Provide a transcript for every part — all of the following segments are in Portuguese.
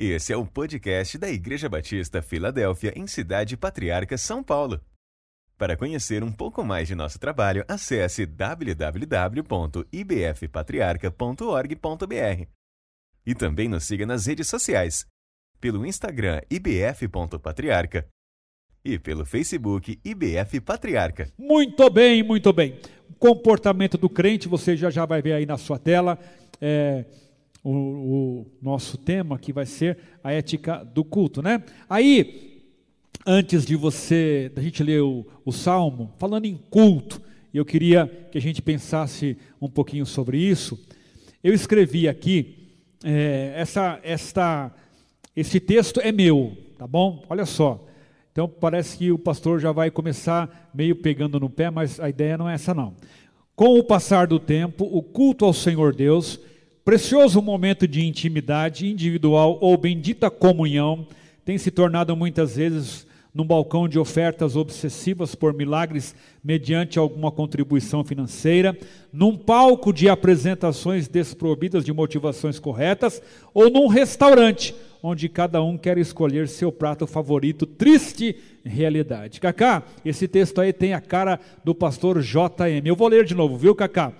Esse é o podcast da Igreja Batista Filadélfia, em Cidade Patriarca, São Paulo. Para conhecer um pouco mais de nosso trabalho, acesse www.ibfpatriarca.org.br. E também nos siga nas redes sociais, pelo Instagram ibf.patriarca e pelo Facebook IBF Patriarca. Muito bem, muito bem. O comportamento do crente, você já já vai ver aí na sua tela. É, o, o nosso tema que vai ser a ética do culto, né? Aí, antes de você, da gente ler o, o Salmo, falando em culto, eu queria que a gente pensasse um pouquinho sobre isso. Eu escrevi aqui, é, essa, esta, esse texto é meu, tá bom? Olha só. Então parece que o pastor já vai começar meio pegando no pé, mas a ideia não é essa não. Com o passar do tempo, o culto ao Senhor Deus Precioso momento de intimidade individual ou bendita comunhão tem se tornado muitas vezes num balcão de ofertas obsessivas por milagres mediante alguma contribuição financeira, num palco de apresentações desprovidas de motivações corretas ou num restaurante onde cada um quer escolher seu prato favorito. Triste realidade. Cacá, esse texto aí tem a cara do pastor JM. Eu vou ler de novo, viu, Cacá?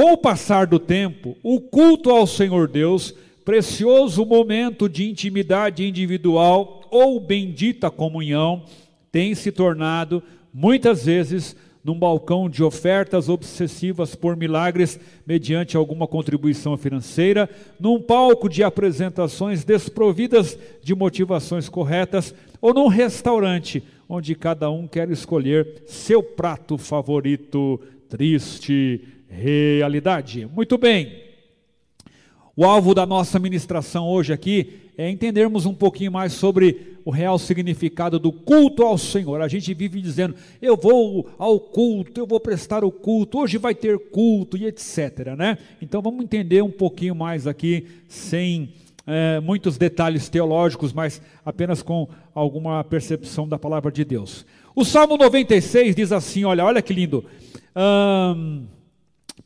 Com o passar do tempo, o culto ao Senhor Deus, precioso momento de intimidade individual ou bendita comunhão, tem se tornado, muitas vezes, num balcão de ofertas obsessivas por milagres mediante alguma contribuição financeira, num palco de apresentações desprovidas de motivações corretas ou num restaurante onde cada um quer escolher seu prato favorito. Triste realidade. Muito bem. O alvo da nossa ministração hoje aqui é entendermos um pouquinho mais sobre o real significado do culto ao Senhor. A gente vive dizendo, eu vou ao culto, eu vou prestar o culto, hoje vai ter culto e etc. Né? Então vamos entender um pouquinho mais aqui, sem é, muitos detalhes teológicos, mas apenas com alguma percepção da palavra de Deus. O Salmo 96 diz assim: olha, olha que lindo.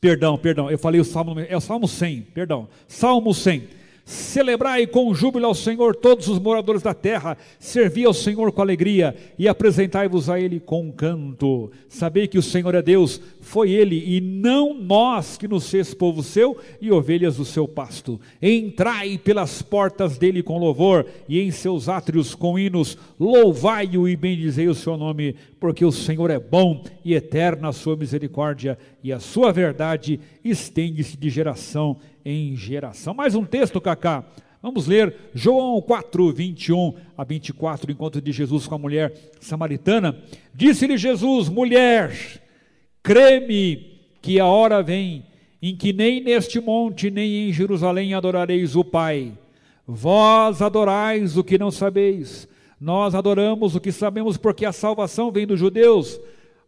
Perdão, perdão, eu falei o Salmo, é o Salmo 100, perdão. Salmo 100. Celebrai com júbilo ao Senhor todos os moradores da terra, servi ao Senhor com alegria e apresentai-vos a Ele com canto. Sabei que o Senhor é Deus, foi Ele e não nós que nos fez povo seu e ovelhas do seu pasto. Entrai pelas portas dele com louvor e em seus átrios com hinos, louvai-o e bendizei o seu nome, porque o Senhor é bom e eterna a sua misericórdia e a sua verdade estende-se de geração em geração. Mais um texto, Cacá. Vamos ler João 4, 21 a 24, encontro de Jesus com a mulher samaritana. Disse-lhe Jesus, mulher, creme que a hora vem em que nem neste monte nem em Jerusalém adorareis o Pai. Vós adorais o que não sabeis, nós adoramos o que sabemos, porque a salvação vem dos judeus.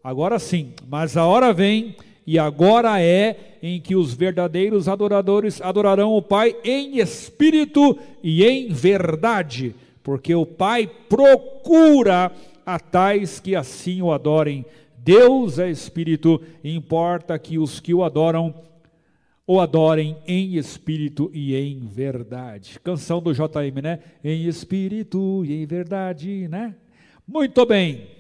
Agora sim, mas a hora vem e agora é em que os verdadeiros adoradores adorarão o Pai em espírito e em verdade, porque o Pai procura a tais que assim o adorem. Deus é espírito, e importa que os que o adoram o adorem em espírito e em verdade. Canção do JM, né? Em espírito e em verdade, né? Muito bem.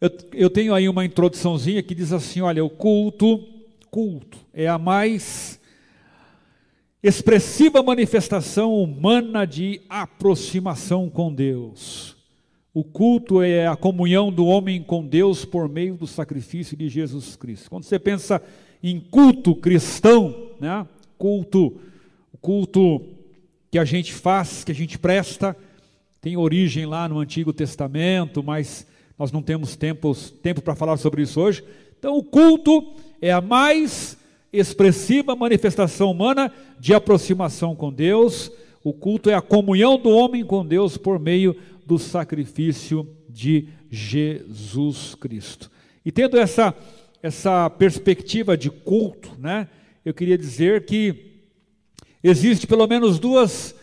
Eu, eu tenho aí uma introduçãozinha que diz assim: olha, o culto, culto é a mais expressiva manifestação humana de aproximação com Deus. O culto é a comunhão do homem com Deus por meio do sacrifício de Jesus Cristo. Quando você pensa em culto cristão, né? Culto, culto que a gente faz, que a gente presta, tem origem lá no Antigo Testamento, mas nós não temos tempos, tempo para falar sobre isso hoje. Então, o culto é a mais expressiva manifestação humana de aproximação com Deus. O culto é a comunhão do homem com Deus por meio do sacrifício de Jesus Cristo. E tendo essa, essa perspectiva de culto, né, eu queria dizer que existe pelo menos duas,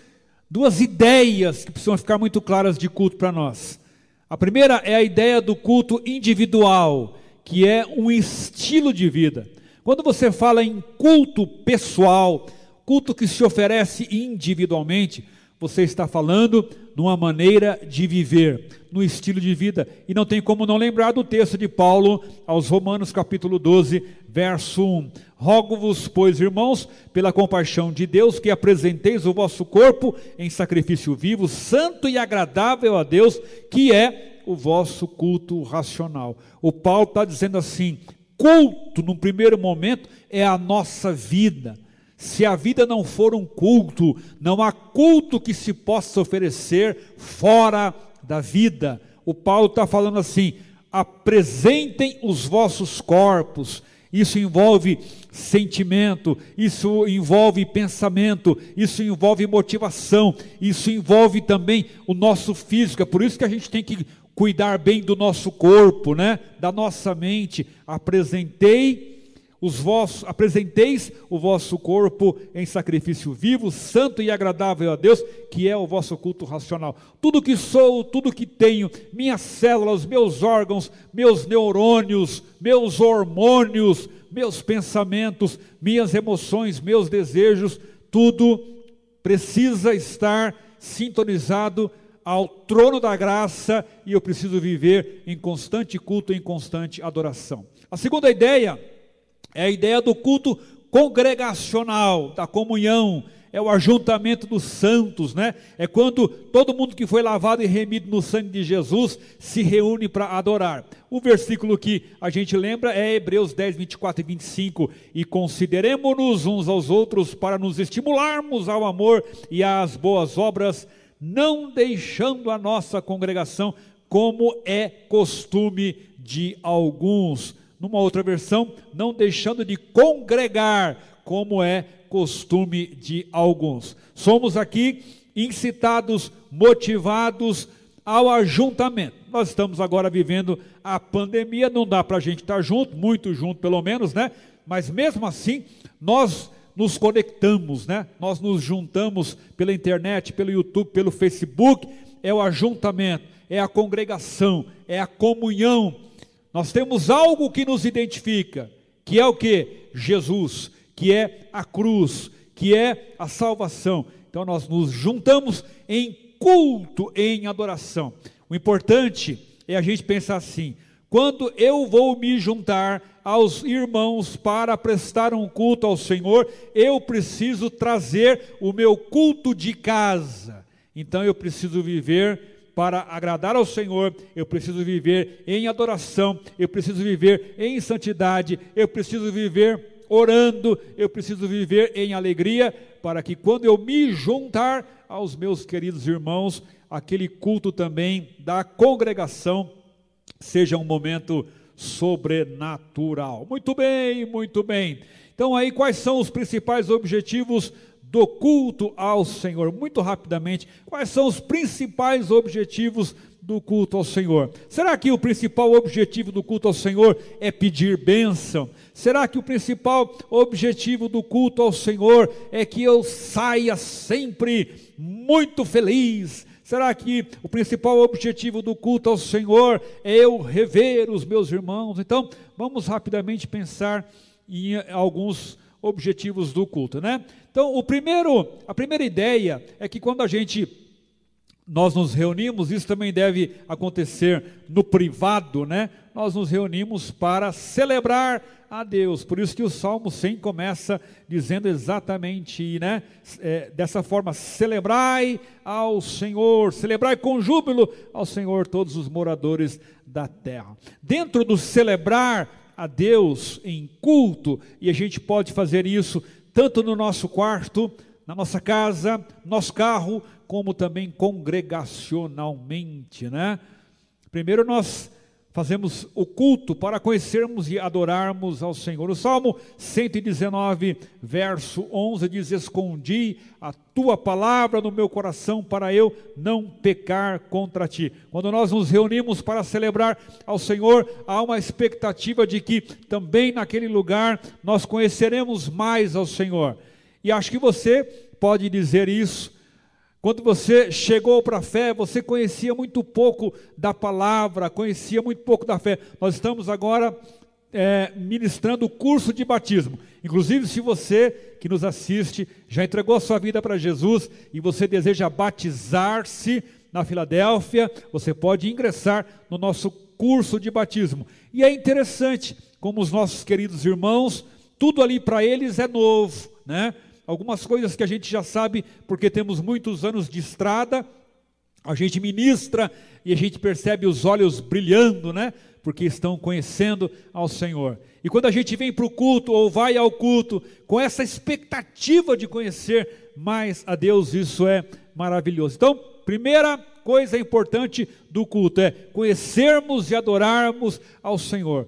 duas ideias que precisam ficar muito claras de culto para nós. A primeira é a ideia do culto individual, que é um estilo de vida. Quando você fala em culto pessoal, culto que se oferece individualmente, você está falando numa maneira de viver, no estilo de vida. E não tem como não lembrar do texto de Paulo aos Romanos, capítulo 12, verso 1. Rogo-vos, pois, irmãos, pela compaixão de Deus, que apresenteis o vosso corpo em sacrifício vivo, santo e agradável a Deus, que é o vosso culto racional. O Paulo está dizendo assim: culto, no primeiro momento, é a nossa vida. Se a vida não for um culto, não há culto que se possa oferecer fora da vida. O Paulo está falando assim: apresentem os vossos corpos. Isso envolve sentimento, isso envolve pensamento, isso envolve motivação, isso envolve também o nosso físico. É por isso que a gente tem que cuidar bem do nosso corpo, né? Da nossa mente. Apresentei os vossos, apresenteis o vosso corpo em sacrifício vivo, santo e agradável a Deus, que é o vosso culto racional. Tudo que sou, tudo que tenho, minhas células, meus órgãos, meus neurônios, meus hormônios, meus pensamentos, minhas emoções, meus desejos, tudo precisa estar sintonizado ao trono da graça e eu preciso viver em constante culto, em constante adoração. A segunda ideia é a ideia do culto congregacional, da comunhão, é o ajuntamento dos santos, né? É quando todo mundo que foi lavado e remido no sangue de Jesus se reúne para adorar. O versículo que a gente lembra é Hebreus 10, 24 e 25. E consideremos-nos uns aos outros para nos estimularmos ao amor e às boas obras, não deixando a nossa congregação, como é costume de alguns numa outra versão, não deixando de congregar, como é costume de alguns. Somos aqui incitados, motivados ao ajuntamento. Nós estamos agora vivendo a pandemia, não dá para a gente estar junto, muito junto pelo menos, né? Mas mesmo assim, nós nos conectamos, né? Nós nos juntamos pela internet, pelo YouTube, pelo Facebook, é o ajuntamento, é a congregação, é a comunhão, nós temos algo que nos identifica, que é o que? Jesus, que é a cruz, que é a salvação. Então nós nos juntamos em culto, em adoração. O importante é a gente pensar assim: quando eu vou me juntar aos irmãos para prestar um culto ao Senhor, eu preciso trazer o meu culto de casa. Então eu preciso viver para agradar ao Senhor, eu preciso viver em adoração, eu preciso viver em santidade, eu preciso viver orando, eu preciso viver em alegria, para que quando eu me juntar aos meus queridos irmãos, aquele culto também da congregação seja um momento sobrenatural. Muito bem, muito bem. Então aí quais são os principais objetivos do culto ao Senhor. Muito rapidamente, quais são os principais objetivos do culto ao Senhor? Será que o principal objetivo do culto ao Senhor é pedir bênção? Será que o principal objetivo do culto ao Senhor é que eu saia sempre muito feliz? Será que o principal objetivo do culto ao Senhor é eu rever os meus irmãos? Então, vamos rapidamente pensar em alguns objetivos do culto, né? Então, o primeiro, a primeira ideia é que quando a gente nós nos reunimos, isso também deve acontecer no privado, né? Nós nos reunimos para celebrar a Deus. Por isso que o Salmo 100 começa dizendo exatamente, né? É, dessa forma, celebrai ao Senhor, celebrai com júbilo ao Senhor todos os moradores da terra. Dentro do celebrar a Deus em culto, e a gente pode fazer isso tanto no nosso quarto, na nossa casa, nosso carro, como também congregacionalmente, né? Primeiro nós fazemos o culto para conhecermos e adorarmos ao Senhor. O Salmo 119, verso 11 diz: Escondi a tua palavra no meu coração para eu não pecar contra ti. Quando nós nos reunimos para celebrar ao Senhor, há uma expectativa de que também naquele lugar nós conheceremos mais ao Senhor. E acho que você pode dizer isso quando você chegou para a fé, você conhecia muito pouco da palavra, conhecia muito pouco da fé. Nós estamos agora é, ministrando o curso de batismo. Inclusive, se você que nos assiste já entregou a sua vida para Jesus e você deseja batizar-se na Filadélfia, você pode ingressar no nosso curso de batismo. E é interessante como os nossos queridos irmãos, tudo ali para eles é novo, né? Algumas coisas que a gente já sabe porque temos muitos anos de estrada, a gente ministra e a gente percebe os olhos brilhando, né? Porque estão conhecendo ao Senhor. E quando a gente vem para o culto ou vai ao culto com essa expectativa de conhecer mais a Deus, isso é maravilhoso. Então, primeira coisa importante do culto é conhecermos e adorarmos ao Senhor.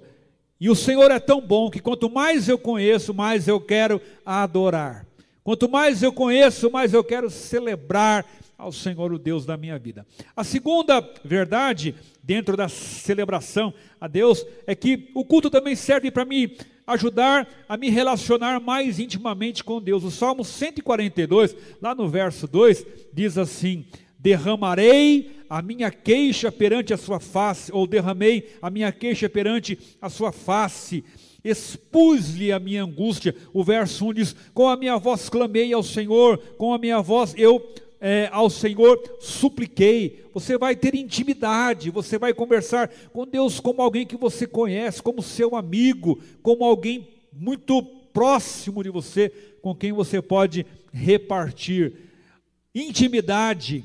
E o Senhor é tão bom que quanto mais eu conheço, mais eu quero adorar. Quanto mais eu conheço, mais eu quero celebrar ao Senhor, o Deus da minha vida. A segunda verdade, dentro da celebração a Deus, é que o culto também serve para me ajudar a me relacionar mais intimamente com Deus. O Salmo 142, lá no verso 2, diz assim: Derramarei a minha queixa perante a sua face, ou derramei a minha queixa perante a sua face expus-lhe a minha angústia. O verso 1 diz: Com a minha voz clamei ao Senhor, com a minha voz eu é, ao Senhor, supliquei. Você vai ter intimidade, você vai conversar com Deus como alguém que você conhece, como seu amigo, como alguém muito próximo de você, com quem você pode repartir. Intimidade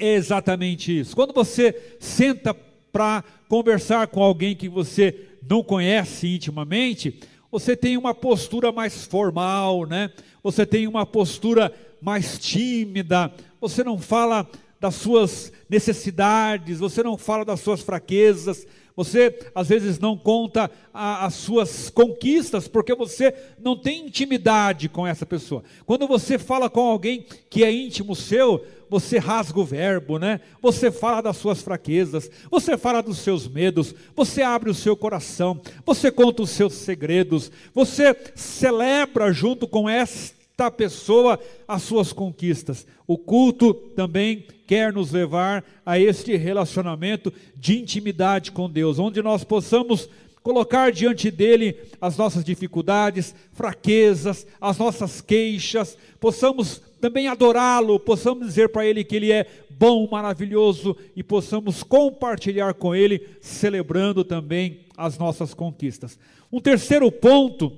é exatamente isso. Quando você senta para conversar com alguém que você não conhece intimamente, você tem uma postura mais formal, né? Você tem uma postura mais tímida, você não fala das suas necessidades, você não fala das suas fraquezas, você às vezes não conta a, as suas conquistas, porque você não tem intimidade com essa pessoa. Quando você fala com alguém que é íntimo seu, você rasga o verbo, né? Você fala das suas fraquezas, você fala dos seus medos, você abre o seu coração, você conta os seus segredos, você celebra junto com esta pessoa as suas conquistas. O culto também quer nos levar a este relacionamento de intimidade com Deus, onde nós possamos colocar diante dele as nossas dificuldades, fraquezas, as nossas queixas, possamos também adorá-lo, possamos dizer para ele que ele é bom, maravilhoso e possamos compartilhar com ele, celebrando também as nossas conquistas. Um terceiro ponto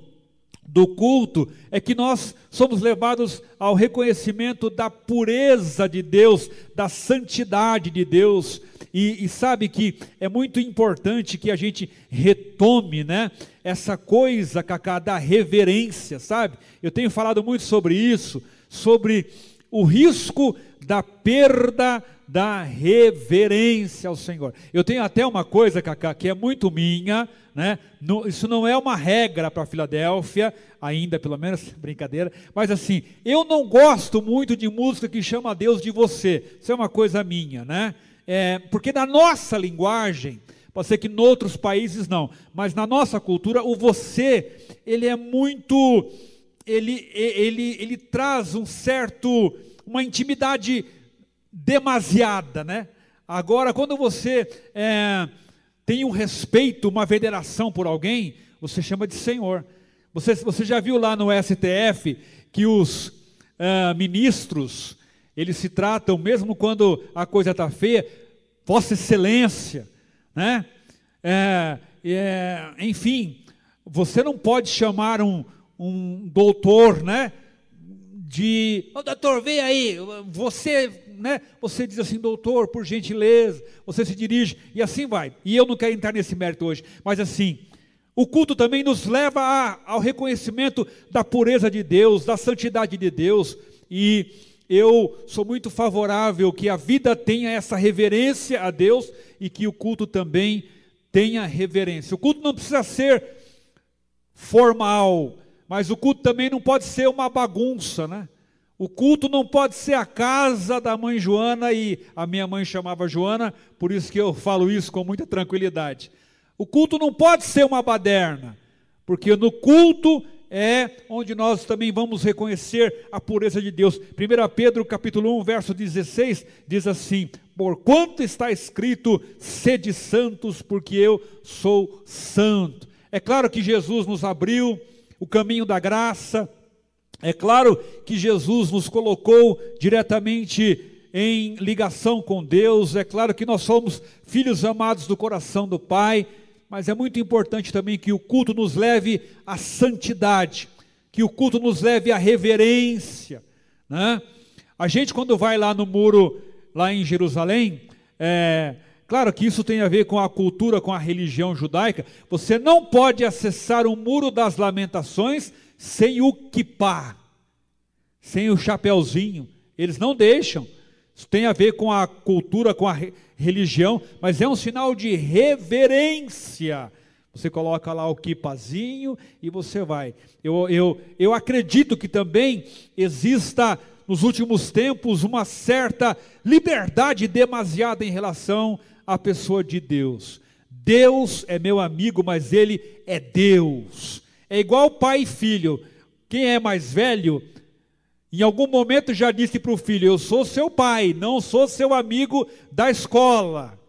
do culto é que nós somos levados ao reconhecimento da pureza de Deus, da santidade de Deus. E, e, sabe que é muito importante que a gente retome, né? Essa coisa, Cacá, da reverência, sabe? Eu tenho falado muito sobre isso, sobre o risco da perda da reverência ao Senhor. Eu tenho até uma coisa, Cacá, que é muito minha, né? isso não é uma regra para Filadélfia, ainda pelo menos, brincadeira, mas assim, eu não gosto muito de música que chama Deus de você, isso é uma coisa minha, né? É, porque na nossa linguagem, pode ser que em outros países não, mas na nossa cultura, o você, ele é muito, ele, ele, ele traz um certo, uma intimidade demasiada, né? Agora, quando você é, tem um respeito, uma veneração por alguém, você chama de Senhor. Você, você já viu lá no STF que os uh, ministros, eles se tratam, mesmo quando a coisa está feia, Vossa Excelência, né? É, é, enfim, você não pode chamar um, um doutor, né? De, oh, doutor, vem aí, você né, você diz assim, doutor, por gentileza, você se dirige, e assim vai. E eu não quero entrar nesse mérito hoje, mas assim, o culto também nos leva a, ao reconhecimento da pureza de Deus, da santidade de Deus, e eu sou muito favorável que a vida tenha essa reverência a Deus e que o culto também tenha reverência. O culto não precisa ser formal, mas o culto também não pode ser uma bagunça, né? O culto não pode ser a casa da mãe Joana, e a minha mãe chamava Joana, por isso que eu falo isso com muita tranquilidade. O culto não pode ser uma baderna, porque no culto é onde nós também vamos reconhecer a pureza de Deus. 1 Pedro capítulo 1, verso 16, diz assim: Porquanto está escrito, sede santos, porque eu sou santo. É claro que Jesus nos abriu o caminho da graça, é claro que Jesus nos colocou diretamente em ligação com Deus, é claro que nós somos filhos amados do coração do Pai, mas é muito importante também que o culto nos leve à santidade, que o culto nos leve à reverência. Né? A gente, quando vai lá no muro, lá em Jerusalém, é, claro que isso tem a ver com a cultura, com a religião judaica, você não pode acessar o muro das lamentações sem o kippah, sem o chapeuzinho. Eles não deixam. Isso tem a ver com a cultura, com a religião, mas é um sinal de reverência. Você coloca lá o kipazinho e você vai. Eu, eu, eu acredito que também exista nos últimos tempos uma certa liberdade demasiada em relação à pessoa de Deus. Deus é meu amigo, mas ele é Deus. É igual pai e filho. Quem é mais velho, em algum momento já disse para o filho: Eu sou seu pai, não sou seu amigo da escola.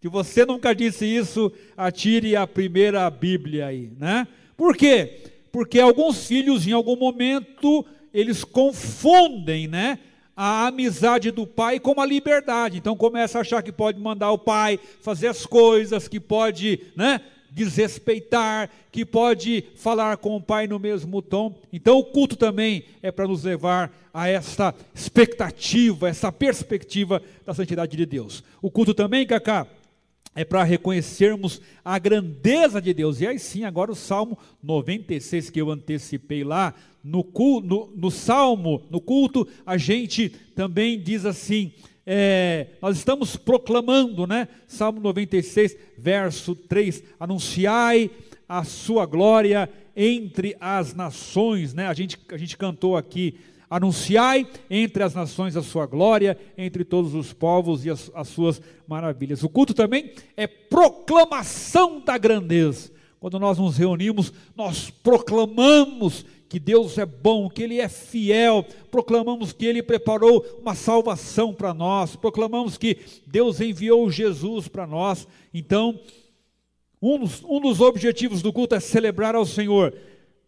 Se você nunca disse isso, atire a primeira Bíblia aí, né? Por quê? Porque alguns filhos, em algum momento, eles confundem, né? A amizade do pai com a liberdade. Então começa a achar que pode mandar o pai fazer as coisas, que pode, né? desrespeitar, que pode falar com o pai no mesmo tom. Então o culto também é para nos levar a essa expectativa, essa perspectiva da santidade de Deus. O culto também, Cacá, é para reconhecermos a grandeza de Deus. E aí sim, agora o Salmo 96 que eu antecipei lá, no, no, no Salmo, no culto, a gente também diz assim: é, nós estamos proclamando, né? Salmo 96, verso 3: Anunciai a sua glória entre as nações, né? A gente, a gente cantou aqui. Anunciai entre as nações a sua glória, entre todos os povos e as, as suas maravilhas. O culto também é proclamação da grandeza. Quando nós nos reunimos, nós proclamamos que Deus é bom, que Ele é fiel, proclamamos que Ele preparou uma salvação para nós, proclamamos que Deus enviou Jesus para nós. Então, um dos, um dos objetivos do culto é celebrar ao Senhor,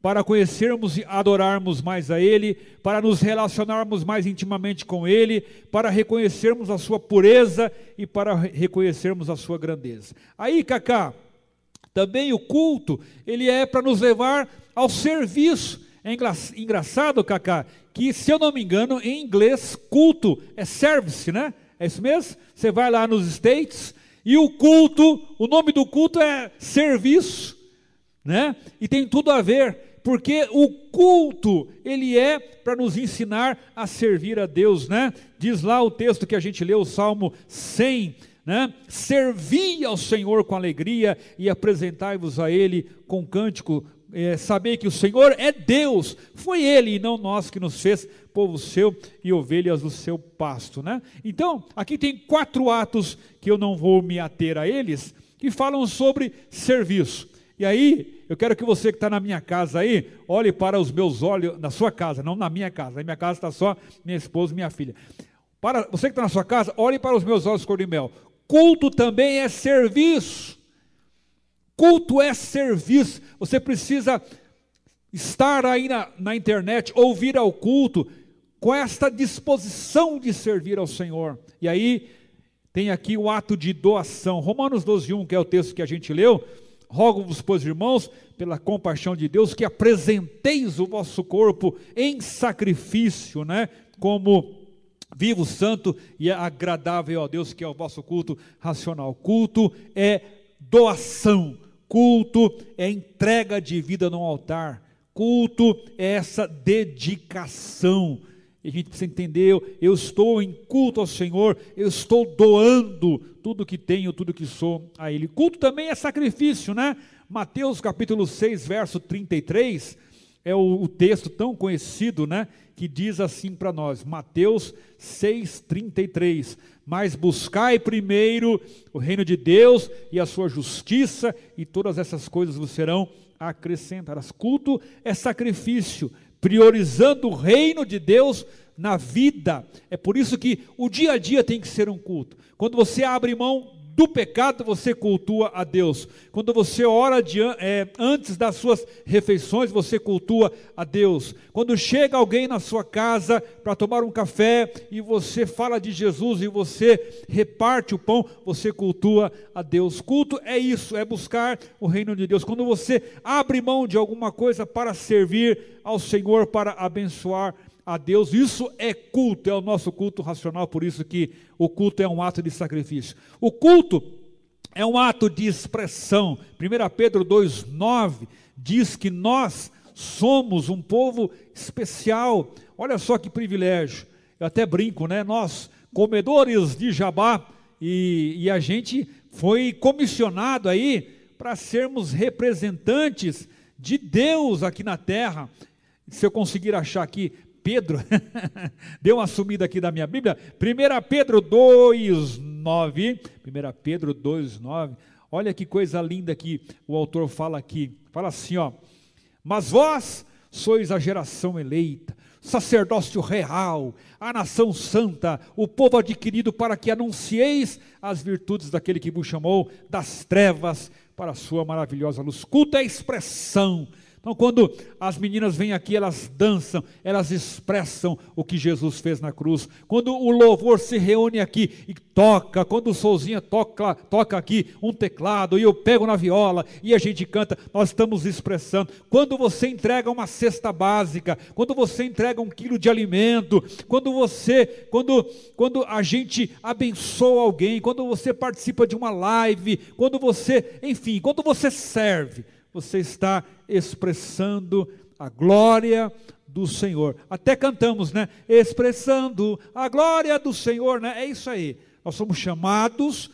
para conhecermos e adorarmos mais a Ele, para nos relacionarmos mais intimamente com Ele, para reconhecermos a Sua pureza e para reconhecermos a Sua grandeza. Aí, Cacá, também o culto, ele é para nos levar ao serviço. É engraçado, Cacá, que se eu não me engano, em inglês, culto é service, né? É isso mesmo? Você vai lá nos States e o culto, o nome do culto é serviço, né? E tem tudo a ver, porque o culto, ele é para nos ensinar a servir a Deus, né? Diz lá o texto que a gente leu, o Salmo 100, né? Servi ao Senhor com alegria e apresentai-vos a Ele com cântico é, saber que o Senhor é Deus, foi Ele e não nós que nos fez povo seu e ovelhas do seu pasto, né? Então, aqui tem quatro atos que eu não vou me ater a eles, que falam sobre serviço. E aí, eu quero que você que está na minha casa aí, olhe para os meus olhos, na sua casa, não na minha casa. Na minha casa está só minha esposa e minha filha. Para você que está na sua casa, olhe para os meus olhos cor de mel. Culto também é serviço. Culto é serviço. Você precisa estar aí na, na internet, ouvir ao culto, com esta disposição de servir ao Senhor. E aí tem aqui o ato de doação. Romanos 12, 1, que é o texto que a gente leu. Rogo-vos, pois, irmãos, pela compaixão de Deus, que apresenteis o vosso corpo em sacrifício, né? Como vivo, santo e agradável a Deus, que é o vosso culto racional. Culto é doação. Culto é entrega de vida no altar. Culto é essa dedicação. E a gente precisa entender, eu estou em culto ao Senhor, eu estou doando tudo que tenho, tudo que sou a Ele. Culto também é sacrifício, né? Mateus capítulo 6, verso 33, é o, o texto tão conhecido, né? Que diz assim para nós, Mateus 6, 33 mas buscai primeiro o reino de Deus e a sua justiça, e todas essas coisas vos serão acrescentadas. Culto é sacrifício, priorizando o reino de Deus na vida. É por isso que o dia a dia tem que ser um culto. Quando você abre mão do pecado, você cultua a Deus. Quando você ora de, é, antes das suas refeições, você cultua a Deus. Quando chega alguém na sua casa para tomar um café e você fala de Jesus e você reparte o pão, você cultua a Deus. Culto é isso, é buscar o reino de Deus. Quando você abre mão de alguma coisa para servir ao Senhor, para abençoar a Deus, isso é culto, é o nosso culto racional, por isso que o culto é um ato de sacrifício. O culto é um ato de expressão. 1 Pedro 2,9 diz que nós somos um povo especial. Olha só que privilégio. Eu até brinco, né? Nós, comedores de jabá, e, e a gente foi comissionado aí para sermos representantes de Deus aqui na terra. Se eu conseguir achar aqui, Pedro, deu uma sumida aqui da minha Bíblia, 1 Pedro 2,9, 1 Pedro 2,9, olha que coisa linda que o autor fala aqui, fala assim ó, mas vós sois a geração eleita, sacerdócio real, a nação santa, o povo adquirido para que anuncieis as virtudes daquele que vos chamou das trevas para a sua maravilhosa luz. Culto é expressão, então, quando as meninas vêm aqui, elas dançam, elas expressam o que Jesus fez na cruz. Quando o louvor se reúne aqui e toca, quando o solzinha toca, toca aqui um teclado e eu pego na viola e a gente canta, nós estamos expressando. Quando você entrega uma cesta básica, quando você entrega um quilo de alimento, quando você, quando, quando a gente abençoa alguém, quando você participa de uma live, quando você, enfim, quando você serve, você está expressando a glória do Senhor. Até cantamos, né? Expressando a glória do Senhor, né? É isso aí. Nós somos chamados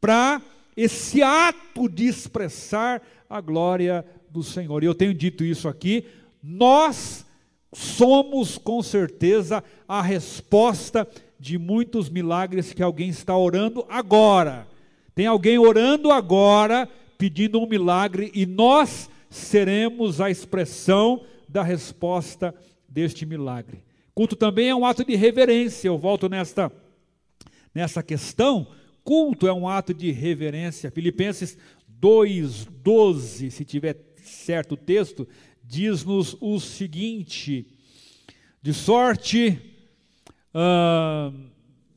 para esse ato de expressar a glória do Senhor. E eu tenho dito isso aqui, nós somos com certeza a resposta de muitos milagres que alguém está orando agora. Tem alguém orando agora pedindo um milagre e nós seremos a expressão da resposta deste milagre. Culto também é um ato de reverência. Eu volto nesta nessa questão. Culto é um ato de reverência. Filipenses 2:12, se tiver certo o texto, diz-nos o seguinte: de sorte, uh,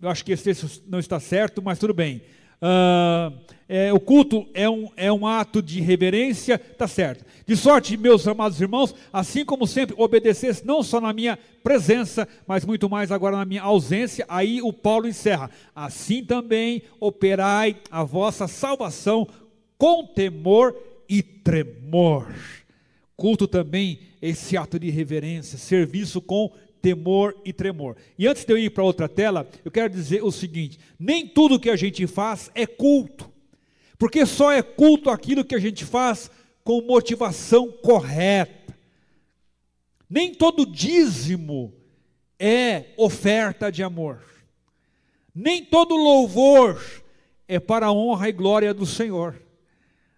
eu acho que esse texto não está certo, mas tudo bem. Uh, é, o culto é um, é um ato de reverência, tá certo. De sorte, meus amados irmãos, assim como sempre obedecesse, não só na minha presença, mas muito mais agora na minha ausência, aí o Paulo encerra. Assim também operai a vossa salvação com temor e tremor. Culto também, esse ato de reverência, serviço com temor e tremor. E antes de eu ir para outra tela, eu quero dizer o seguinte: nem tudo que a gente faz é culto. Porque só é culto aquilo que a gente faz com motivação correta. Nem todo dízimo é oferta de amor. Nem todo louvor é para a honra e glória do Senhor.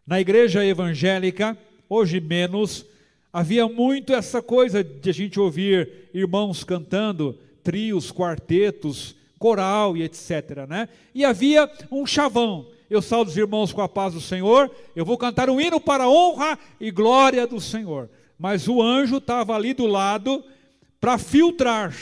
Na igreja evangélica, hoje menos, havia muito essa coisa de a gente ouvir irmãos cantando, trios, quartetos, coral e etc. Né? E havia um chavão eu saldo os irmãos com a paz do Senhor, eu vou cantar um hino para a honra e glória do Senhor. Mas o anjo estava ali do lado para filtrar,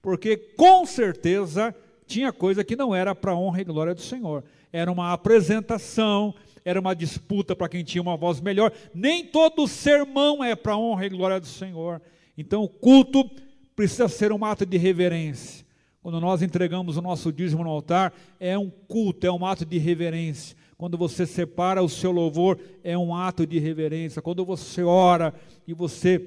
porque com certeza tinha coisa que não era para a honra e glória do Senhor. Era uma apresentação, era uma disputa para quem tinha uma voz melhor. Nem todo sermão é para honra e glória do Senhor. Então o culto precisa ser um ato de reverência. Quando nós entregamos o nosso dízimo no altar, é um culto, é um ato de reverência. Quando você separa o seu louvor, é um ato de reverência. Quando você ora e você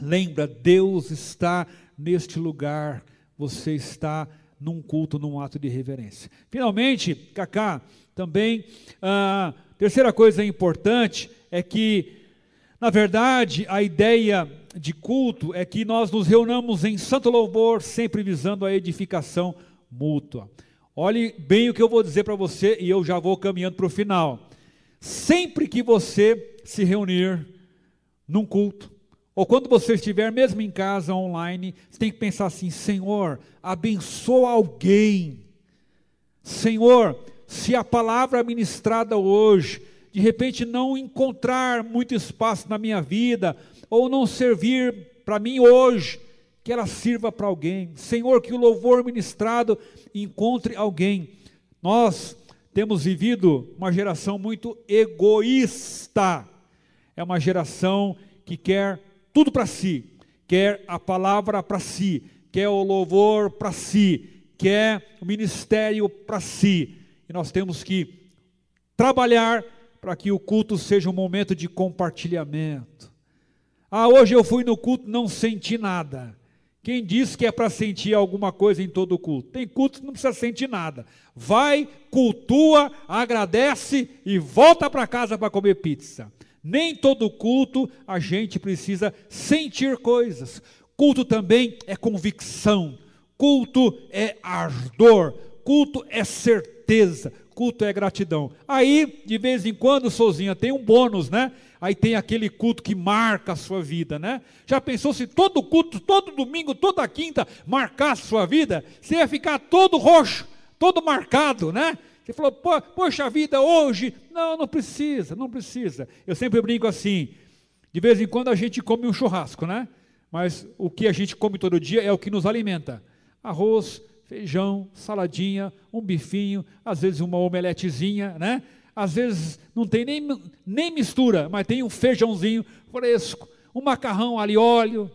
lembra, Deus está neste lugar, você está num culto, num ato de reverência. Finalmente, Cacá, também, a terceira coisa importante é que, na verdade, a ideia de culto é que nós nos reunamos em santo louvor, sempre visando a edificação mútua. Olhe bem o que eu vou dizer para você e eu já vou caminhando para o final. Sempre que você se reunir num culto, ou quando você estiver mesmo em casa online, você tem que pensar assim: Senhor, abençoa alguém. Senhor, se a palavra ministrada hoje, de repente não encontrar muito espaço na minha vida, ou não servir para mim hoje, que ela sirva para alguém. Senhor, que o louvor ministrado encontre alguém. Nós temos vivido uma geração muito egoísta. É uma geração que quer tudo para si, quer a palavra para si, quer o louvor para si, quer o ministério para si. E nós temos que trabalhar para que o culto seja um momento de compartilhamento. Ah, hoje eu fui no culto, não senti nada. Quem disse que é para sentir alguma coisa em todo culto? Tem culto que não precisa sentir nada. Vai, cultua, agradece e volta para casa para comer pizza. Nem todo culto a gente precisa sentir coisas. Culto também é convicção. Culto é ardor. Culto é certeza. Culto é gratidão. Aí, de vez em quando, Souzinha, tem um bônus, né? aí tem aquele culto que marca a sua vida, né? Já pensou se todo culto, todo domingo, toda quinta marcasse a sua vida? Você ia ficar todo roxo, todo marcado, né? Você falou, poxa vida, hoje. Não, não precisa, não precisa. Eu sempre brinco assim: de vez em quando a gente come um churrasco, né? Mas o que a gente come todo dia é o que nos alimenta: arroz, feijão, saladinha, um bifinho, às vezes uma omeletezinha, né? às vezes não tem nem, nem mistura, mas tem um feijãozinho fresco, um macarrão ali óleo,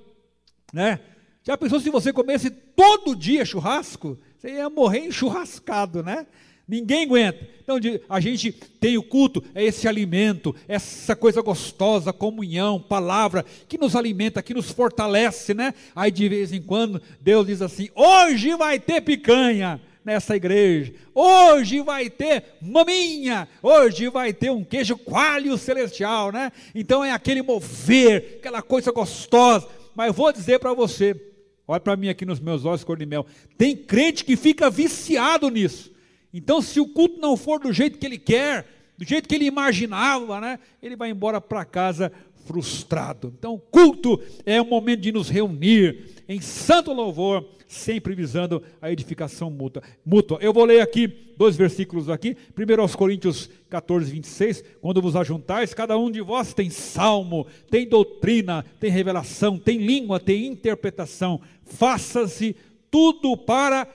né? Já pensou se você comesse todo dia churrasco? Você ia morrer enchurrascado, né? Ninguém aguenta. Então a gente tem o culto, é esse alimento, essa coisa gostosa, comunhão, palavra, que nos alimenta, que nos fortalece, né? Aí de vez em quando Deus diz assim: hoje vai ter picanha nessa igreja. Hoje vai ter maminha, hoje vai ter um queijo coalho celestial, né? Então é aquele mover, aquela coisa gostosa. Mas eu vou dizer para você, olha para mim aqui nos meus olhos cor de mel, tem crente que fica viciado nisso. Então se o culto não for do jeito que ele quer, do jeito que ele imaginava, né? Ele vai embora para casa frustrado. Então, culto é um momento de nos reunir em santo louvor sempre visando a edificação mútua. mútua. Eu vou ler aqui dois versículos aqui. Primeiro aos Coríntios 14, 26. Quando vos ajuntais, cada um de vós tem salmo, tem doutrina, tem revelação, tem língua, tem interpretação. Faça-se tudo para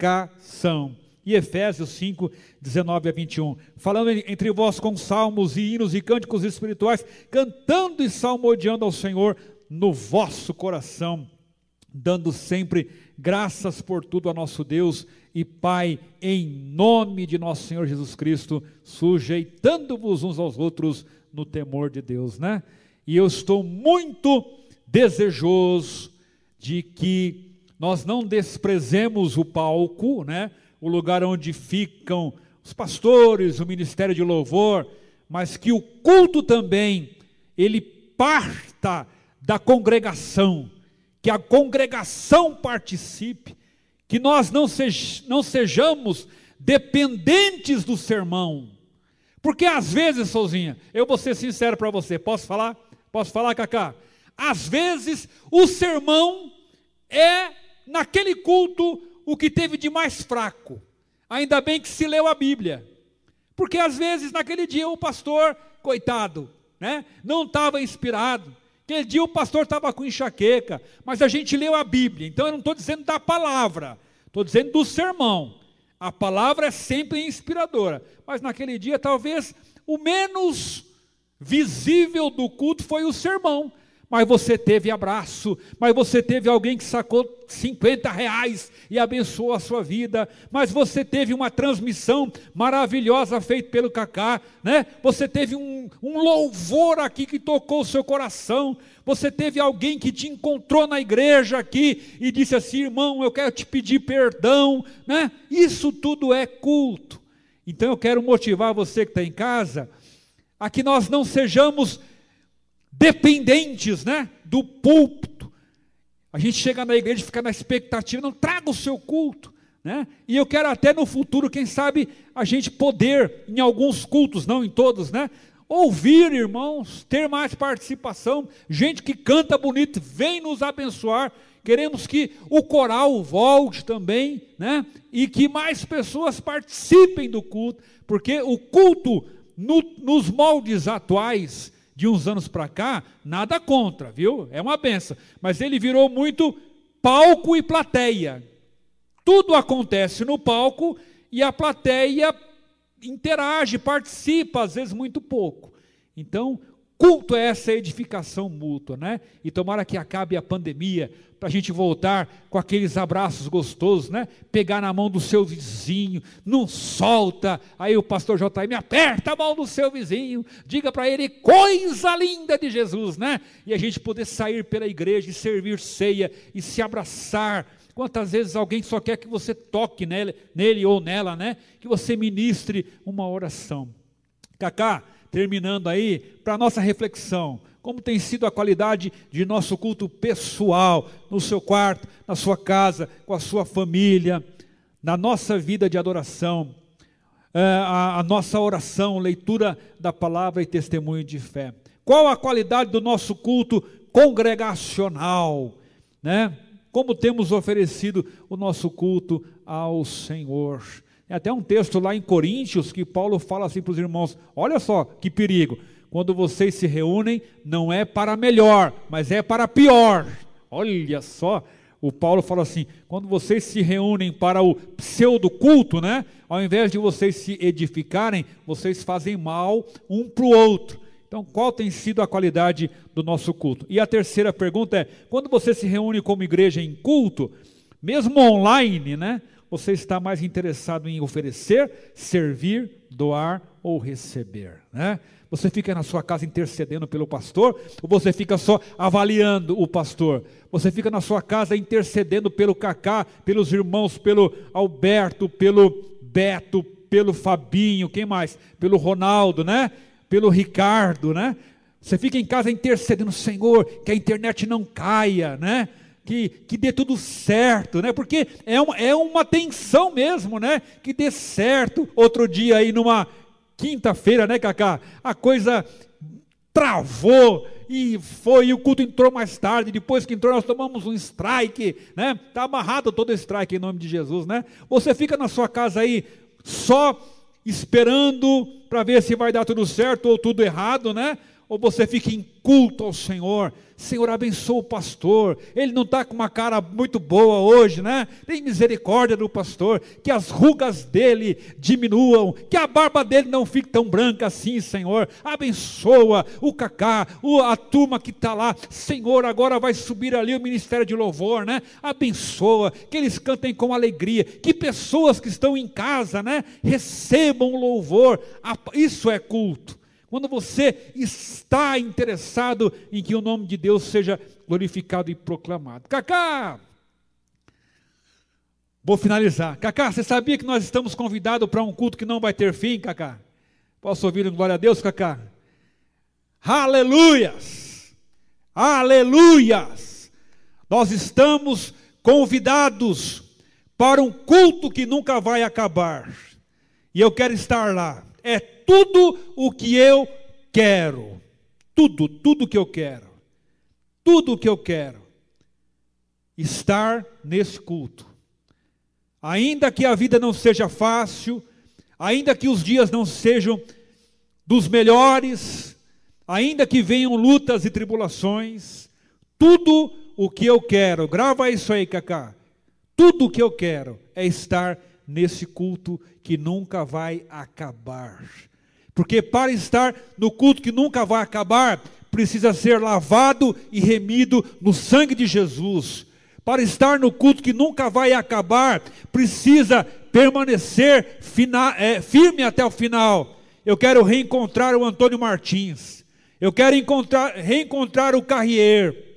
edificação. E Efésios 5, 19 a 21. Falando entre vós com salmos e hinos e cânticos espirituais, cantando e salmodiando ao Senhor no vosso coração dando sempre graças por tudo a nosso Deus e Pai, em nome de nosso Senhor Jesus Cristo, sujeitando-vos uns aos outros no temor de Deus, né? E eu estou muito desejoso de que nós não desprezemos o palco, né? O lugar onde ficam os pastores, o ministério de louvor, mas que o culto também ele parta da congregação que a congregação participe, que nós não, sej não sejamos dependentes do sermão. Porque às vezes, Souzinha, eu vou ser sincero para você, posso falar? Posso falar, Cacá? Às vezes o sermão é, naquele culto, o que teve de mais fraco. Ainda bem que se leu a Bíblia. Porque às vezes naquele dia o pastor, coitado, né, não estava inspirado, Aquele dia o pastor estava com enxaqueca, mas a gente leu a Bíblia, então eu não estou dizendo da palavra, estou dizendo do sermão. A palavra é sempre inspiradora, mas naquele dia talvez o menos visível do culto foi o sermão mas você teve abraço, mas você teve alguém que sacou 50 reais e abençoou a sua vida, mas você teve uma transmissão maravilhosa feita pelo Cacá, né? Você teve um, um louvor aqui que tocou o seu coração, você teve alguém que te encontrou na igreja aqui e disse assim, irmão, eu quero te pedir perdão, né? Isso tudo é culto. Então eu quero motivar você que está em casa a que nós não sejamos dependentes né, do púlpito. A gente chega na igreja e fica na expectativa, não traga o seu culto. Né? E eu quero até no futuro, quem sabe, a gente poder, em alguns cultos, não em todos, né? Ouvir, irmãos, ter mais participação, gente que canta bonito, vem nos abençoar. queremos que o coral volte também, né? E que mais pessoas participem do culto, porque o culto no, nos moldes atuais de uns anos para cá, nada contra, viu? É uma benção, mas ele virou muito palco e plateia. Tudo acontece no palco e a plateia interage, participa, às vezes muito pouco. Então, culto é essa edificação mútua, né? E tomara que acabe a pandemia, para a gente voltar com aqueles abraços gostosos, né? Pegar na mão do seu vizinho, não solta. Aí o pastor me aperta a mão do seu vizinho, diga para ele coisa linda de Jesus, né? E a gente poder sair pela igreja e servir ceia e se abraçar. Quantas vezes alguém só quer que você toque nele, nele ou nela, né? Que você ministre uma oração. Cacá, terminando aí, para nossa reflexão como tem sido a qualidade de nosso culto pessoal, no seu quarto, na sua casa, com a sua família, na nossa vida de adoração, é, a, a nossa oração, leitura da palavra e testemunho de fé. Qual a qualidade do nosso culto congregacional, né? Como temos oferecido o nosso culto ao Senhor. Tem até um texto lá em Coríntios que Paulo fala assim para os irmãos: olha só que perigo quando vocês se reúnem, não é para melhor, mas é para pior. Olha só, o Paulo fala assim: quando vocês se reúnem para o pseudo culto, né? Ao invés de vocês se edificarem, vocês fazem mal um para o outro. Então, qual tem sido a qualidade do nosso culto? E a terceira pergunta é: quando você se reúne como igreja em culto, mesmo online, né? Você está mais interessado em oferecer, servir, doar ou receber, né? Você fica na sua casa intercedendo pelo pastor, ou você fica só avaliando o pastor? Você fica na sua casa intercedendo pelo Cacá, pelos irmãos, pelo Alberto, pelo Beto, pelo Fabinho, quem mais? Pelo Ronaldo, né? Pelo Ricardo, né? Você fica em casa intercedendo, Senhor, que a internet não caia, né? Que, que dê tudo certo, né? Porque é uma, é uma tensão mesmo, né? Que dê certo. Outro dia aí numa quinta-feira, né, Cacá? A coisa travou e foi, e o culto entrou mais tarde, depois que entrou nós tomamos um strike, né? Tá amarrado todo strike em nome de Jesus, né? Você fica na sua casa aí só esperando para ver se vai dar tudo certo ou tudo errado, né? Ou você fica em culto ao Senhor, Senhor, abençoa o pastor. Ele não está com uma cara muito boa hoje, né? Tem misericórdia do pastor, que as rugas dele diminuam, que a barba dele não fique tão branca assim, Senhor. Abençoa o Cacá, a turma que está lá. Senhor, agora vai subir ali o ministério de louvor, né? Abençoa, que eles cantem com alegria, que pessoas que estão em casa, né? Recebam louvor. Isso é culto. Quando você está interessado em que o nome de Deus seja glorificado e proclamado. Cacá! Vou finalizar. Cacá, você sabia que nós estamos convidados para um culto que não vai ter fim, Cacá? Posso ouvir um glória a Deus, Cacá? Aleluias! Aleluias! Nós estamos convidados para um culto que nunca vai acabar. E eu quero estar lá. É tudo o que eu quero. Tudo, tudo que eu quero. Tudo o que eu quero. Estar nesse culto. Ainda que a vida não seja fácil, ainda que os dias não sejam dos melhores, ainda que venham lutas e tribulações, tudo o que eu quero, grava isso aí, Cacá. Tudo o que eu quero é estar nesse culto que nunca vai acabar. Porque para estar no culto que nunca vai acabar, precisa ser lavado e remido no sangue de Jesus. Para estar no culto que nunca vai acabar, precisa permanecer fina, é, firme até o final. Eu quero reencontrar o Antônio Martins. Eu quero encontrar, reencontrar o Carrier.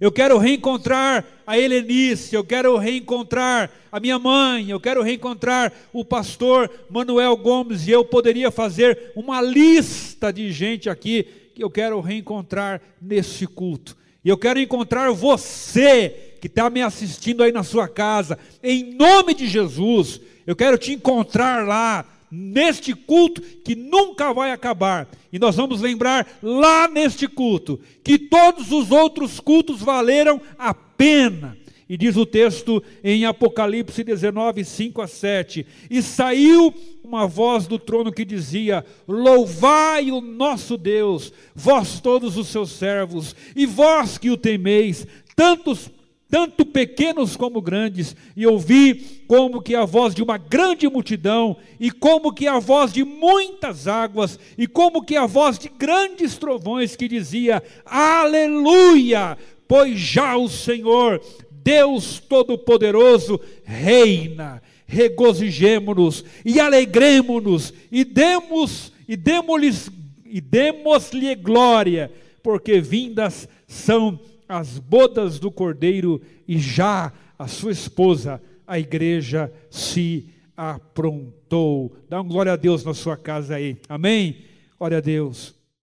Eu quero reencontrar a Helenice, eu quero reencontrar a minha mãe, eu quero reencontrar o pastor Manuel Gomes, e eu poderia fazer uma lista de gente aqui que eu quero reencontrar nesse culto. E eu quero encontrar você que está me assistindo aí na sua casa, em nome de Jesus, eu quero te encontrar lá, neste culto que nunca vai acabar. E nós vamos lembrar lá neste culto que todos os outros cultos valeram a pena. E diz o texto em Apocalipse 19, 5 a 7: E saiu uma voz do trono que dizia: Louvai o nosso Deus, vós todos os seus servos, e vós que o temeis, tantos tanto pequenos como grandes, e ouvi como que a voz de uma grande multidão, e como que a voz de muitas águas, e como que a voz de grandes trovões que dizia: Aleluia! Pois já o Senhor, Deus Todo-Poderoso, reina. Regozijemo-nos e alegremo-nos e demos e demos-lhe glória, porque vindas são as bodas do cordeiro e já a sua esposa, a igreja, se aprontou. Dá um glória a Deus na sua casa aí. Amém? Glória a Deus.